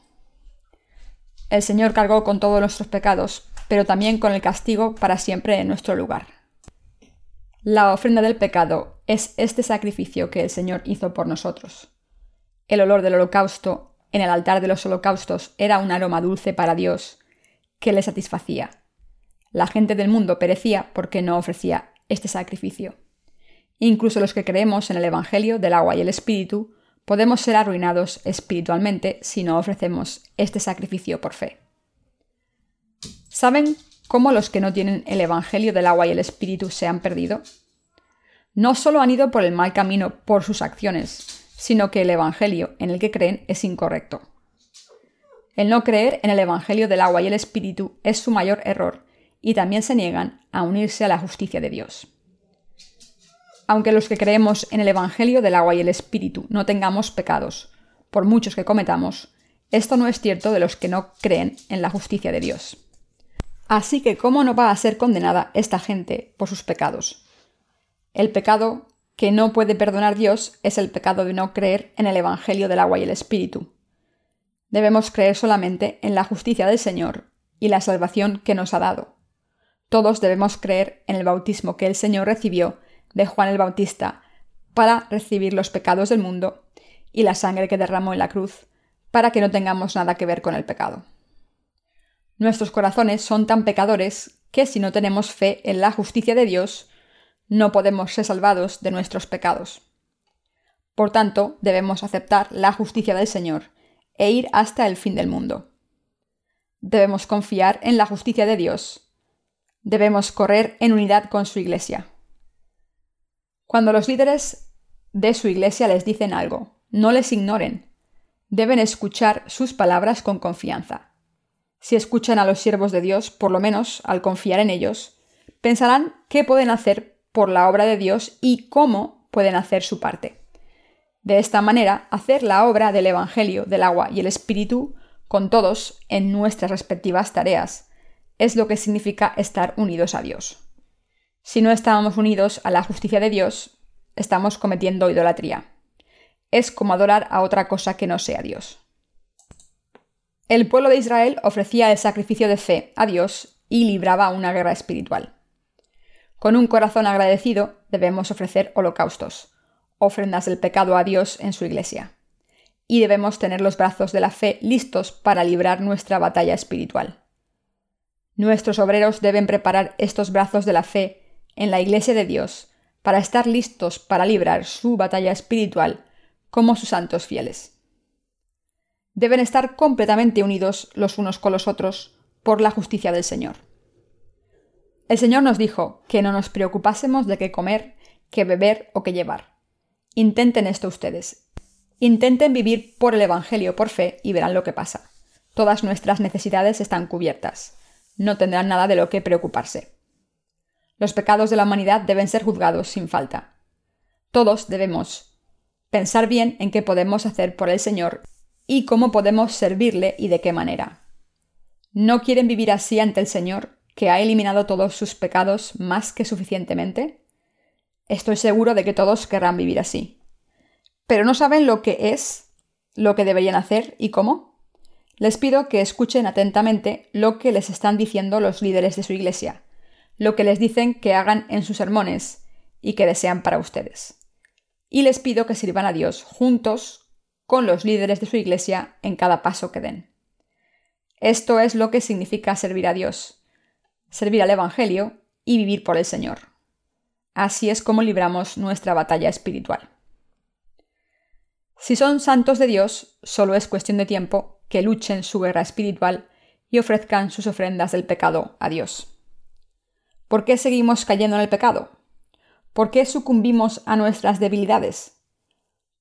El Señor cargó con todos nuestros pecados, pero también con el castigo para siempre en nuestro lugar. La ofrenda del pecado es este sacrificio que el Señor hizo por nosotros. El olor del holocausto en el altar de los holocaustos era un aroma dulce para Dios, que le satisfacía. la gente del mundo perecía porque no ofrecía este sacrificio. Incluso los que creemos en el Evangelio del agua y el Espíritu, podemos ser arruinados espiritualmente si no ofrecemos este sacrificio por fe. ¿Saben cómo los que no tienen el Evangelio del agua y el Espíritu se han perdido? No solo han ido por el mal camino por sus acciones, sino que el Evangelio en el que creen es incorrecto. El no creer en el Evangelio del agua y el Espíritu es su mayor error, y también se niegan a unirse a la justicia de Dios. Aunque los que creemos en el Evangelio del agua y el Espíritu no tengamos pecados, por muchos que cometamos, esto no es cierto de los que no creen en la justicia de Dios. Así que, ¿cómo no va a ser condenada esta gente por sus pecados? El pecado que no puede perdonar Dios es el pecado de no creer en el Evangelio del agua y el Espíritu. Debemos creer solamente en la justicia del Señor y la salvación que nos ha dado. Todos debemos creer en el bautismo que el Señor recibió de Juan el Bautista para recibir los pecados del mundo y la sangre que derramó en la cruz para que no tengamos nada que ver con el pecado. Nuestros corazones son tan pecadores que si no tenemos fe en la justicia de Dios, no podemos ser salvados de nuestros pecados. Por tanto, debemos aceptar la justicia del Señor e ir hasta el fin del mundo. Debemos confiar en la justicia de Dios. Debemos correr en unidad con su Iglesia. Cuando los líderes de su Iglesia les dicen algo, no les ignoren. Deben escuchar sus palabras con confianza. Si escuchan a los siervos de Dios, por lo menos al confiar en ellos, pensarán qué pueden hacer por la obra de Dios y cómo pueden hacer su parte. De esta manera, hacer la obra del Evangelio del agua y el Espíritu con todos en nuestras respectivas tareas es lo que significa estar unidos a Dios. Si no estamos unidos a la justicia de Dios, estamos cometiendo idolatría. Es como adorar a otra cosa que no sea Dios. El pueblo de Israel ofrecía el sacrificio de fe a Dios y libraba una guerra espiritual. Con un corazón agradecido debemos ofrecer holocaustos, ofrendas del pecado a Dios en su iglesia. Y debemos tener los brazos de la fe listos para librar nuestra batalla espiritual. Nuestros obreros deben preparar estos brazos de la fe en la iglesia de Dios para estar listos para librar su batalla espiritual como sus santos fieles. Deben estar completamente unidos los unos con los otros por la justicia del Señor. El Señor nos dijo que no nos preocupásemos de qué comer, qué beber o qué llevar. Intenten esto ustedes. Intenten vivir por el Evangelio por fe y verán lo que pasa. Todas nuestras necesidades están cubiertas. No tendrán nada de lo que preocuparse. Los pecados de la humanidad deben ser juzgados sin falta. Todos debemos pensar bien en qué podemos hacer por el Señor y cómo podemos servirle y de qué manera. ¿No quieren vivir así ante el Señor, que ha eliminado todos sus pecados más que suficientemente? Estoy seguro de que todos querrán vivir así. Pero no saben lo que es, lo que deberían hacer y cómo. Les pido que escuchen atentamente lo que les están diciendo los líderes de su iglesia, lo que les dicen que hagan en sus sermones y que desean para ustedes. Y les pido que sirvan a Dios juntos con los líderes de su iglesia en cada paso que den. Esto es lo que significa servir a Dios, servir al Evangelio y vivir por el Señor. Así es como libramos nuestra batalla espiritual. Si son santos de Dios, solo es cuestión de tiempo que luchen su guerra espiritual y ofrezcan sus ofrendas del pecado a Dios. ¿Por qué seguimos cayendo en el pecado? ¿Por qué sucumbimos a nuestras debilidades?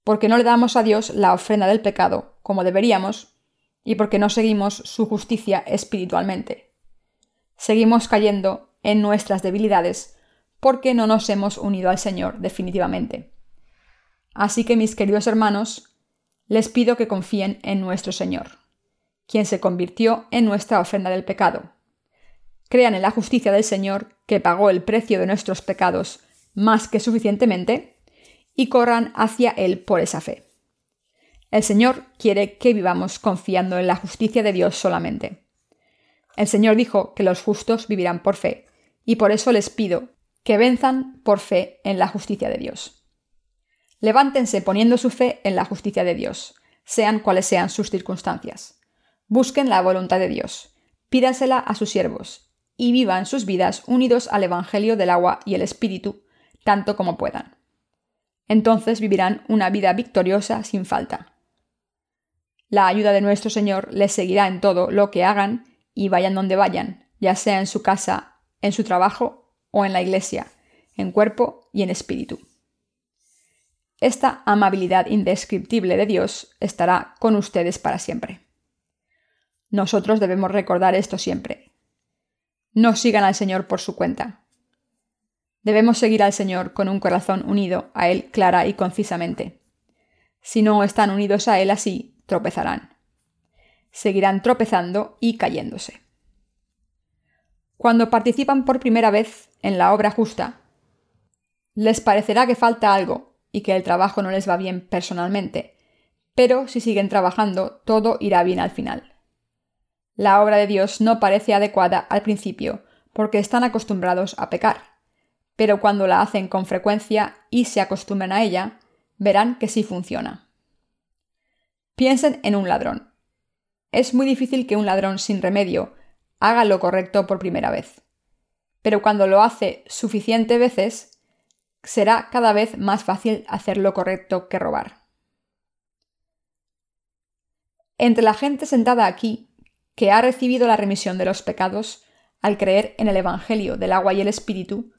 Porque no le damos a Dios la ofrenda del pecado como deberíamos y porque no seguimos su justicia espiritualmente. Seguimos cayendo en nuestras debilidades porque no nos hemos unido al Señor definitivamente. Así que, mis queridos hermanos, les pido que confíen en nuestro Señor, quien se convirtió en nuestra ofrenda del pecado. Crean en la justicia del Señor, que pagó el precio de nuestros pecados más que suficientemente, y corran hacia Él por esa fe. El Señor quiere que vivamos confiando en la justicia de Dios solamente. El Señor dijo que los justos vivirán por fe, y por eso les pido que venzan por fe en la justicia de Dios. Levántense poniendo su fe en la justicia de Dios, sean cuales sean sus circunstancias. Busquen la voluntad de Dios, pídansela a sus siervos, y vivan sus vidas unidos al Evangelio del agua y el Espíritu, tanto como puedan. Entonces vivirán una vida victoriosa sin falta. La ayuda de nuestro Señor les seguirá en todo lo que hagan y vayan donde vayan, ya sea en su casa, en su trabajo o en la iglesia, en cuerpo y en espíritu. Esta amabilidad indescriptible de Dios estará con ustedes para siempre. Nosotros debemos recordar esto siempre. No sigan al Señor por su cuenta. Debemos seguir al Señor con un corazón unido a Él clara y concisamente. Si no están unidos a Él así, tropezarán. Seguirán tropezando y cayéndose. Cuando participan por primera vez en la obra justa, les parecerá que falta algo y que el trabajo no les va bien personalmente, pero si siguen trabajando, todo irá bien al final. La obra de Dios no parece adecuada al principio, porque están acostumbrados a pecar, pero cuando la hacen con frecuencia y se acostumbran a ella, verán que sí funciona. Piensen en un ladrón. Es muy difícil que un ladrón sin remedio haga lo correcto por primera vez. Pero cuando lo hace suficiente veces, será cada vez más fácil hacer lo correcto que robar. Entre la gente sentada aquí, que ha recibido la remisión de los pecados al creer en el Evangelio del agua y el Espíritu,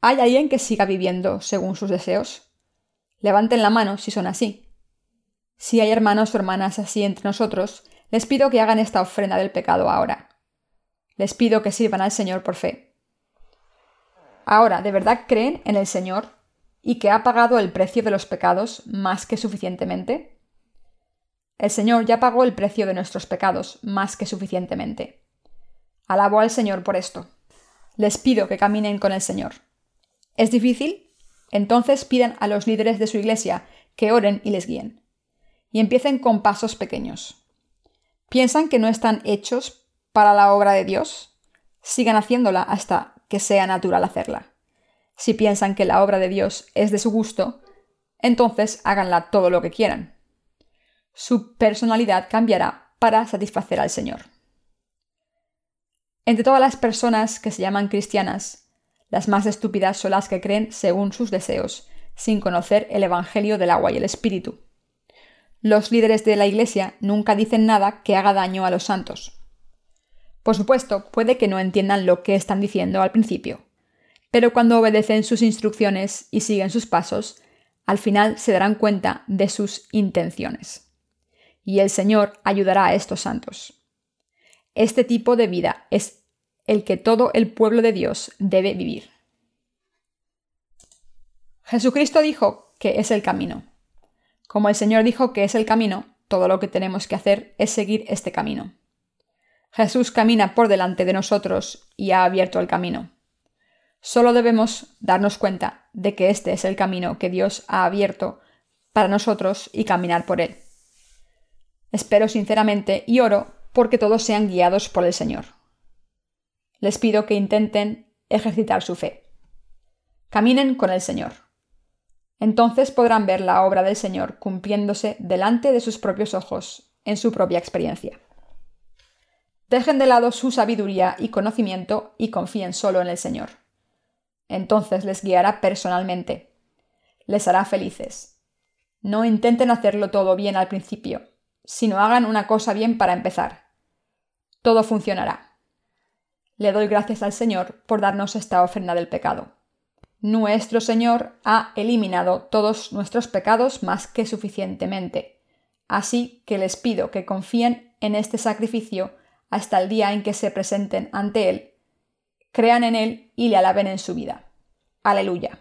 ¿hay alguien que siga viviendo según sus deseos? Levanten la mano si son así. Si hay hermanos o hermanas así entre nosotros, les pido que hagan esta ofrenda del pecado ahora. Les pido que sirvan al Señor por fe. Ahora, ¿de verdad creen en el Señor y que ha pagado el precio de los pecados más que suficientemente? El Señor ya pagó el precio de nuestros pecados más que suficientemente. Alabo al Señor por esto. Les pido que caminen con el Señor. ¿Es difícil? Entonces pidan a los líderes de su iglesia que oren y les guíen. Y empiecen con pasos pequeños. ¿Piensan que no están hechos para la obra de Dios? Sigan haciéndola hasta que sea natural hacerla. Si piensan que la obra de Dios es de su gusto, entonces háganla todo lo que quieran. Su personalidad cambiará para satisfacer al Señor. Entre todas las personas que se llaman cristianas, las más estúpidas son las que creen según sus deseos, sin conocer el Evangelio del agua y el Espíritu. Los líderes de la Iglesia nunca dicen nada que haga daño a los santos. Por supuesto, puede que no entiendan lo que están diciendo al principio, pero cuando obedecen sus instrucciones y siguen sus pasos, al final se darán cuenta de sus intenciones. Y el Señor ayudará a estos santos. Este tipo de vida es el que todo el pueblo de Dios debe vivir. Jesucristo dijo que es el camino. Como el Señor dijo que es el camino, todo lo que tenemos que hacer es seguir este camino. Jesús camina por delante de nosotros y ha abierto el camino. Solo debemos darnos cuenta de que este es el camino que Dios ha abierto para nosotros y caminar por él. Espero sinceramente y oro porque todos sean guiados por el Señor. Les pido que intenten ejercitar su fe. Caminen con el Señor. Entonces podrán ver la obra del Señor cumpliéndose delante de sus propios ojos, en su propia experiencia. Dejen de lado su sabiduría y conocimiento y confíen solo en el Señor. Entonces les guiará personalmente. Les hará felices. No intenten hacerlo todo bien al principio, sino hagan una cosa bien para empezar. Todo funcionará. Le doy gracias al Señor por darnos esta ofrenda del pecado. Nuestro Señor ha eliminado todos nuestros pecados más que suficientemente. Así que les pido que confíen en este sacrificio hasta el día en que se presenten ante Él, crean en Él y le alaben en su vida. Aleluya.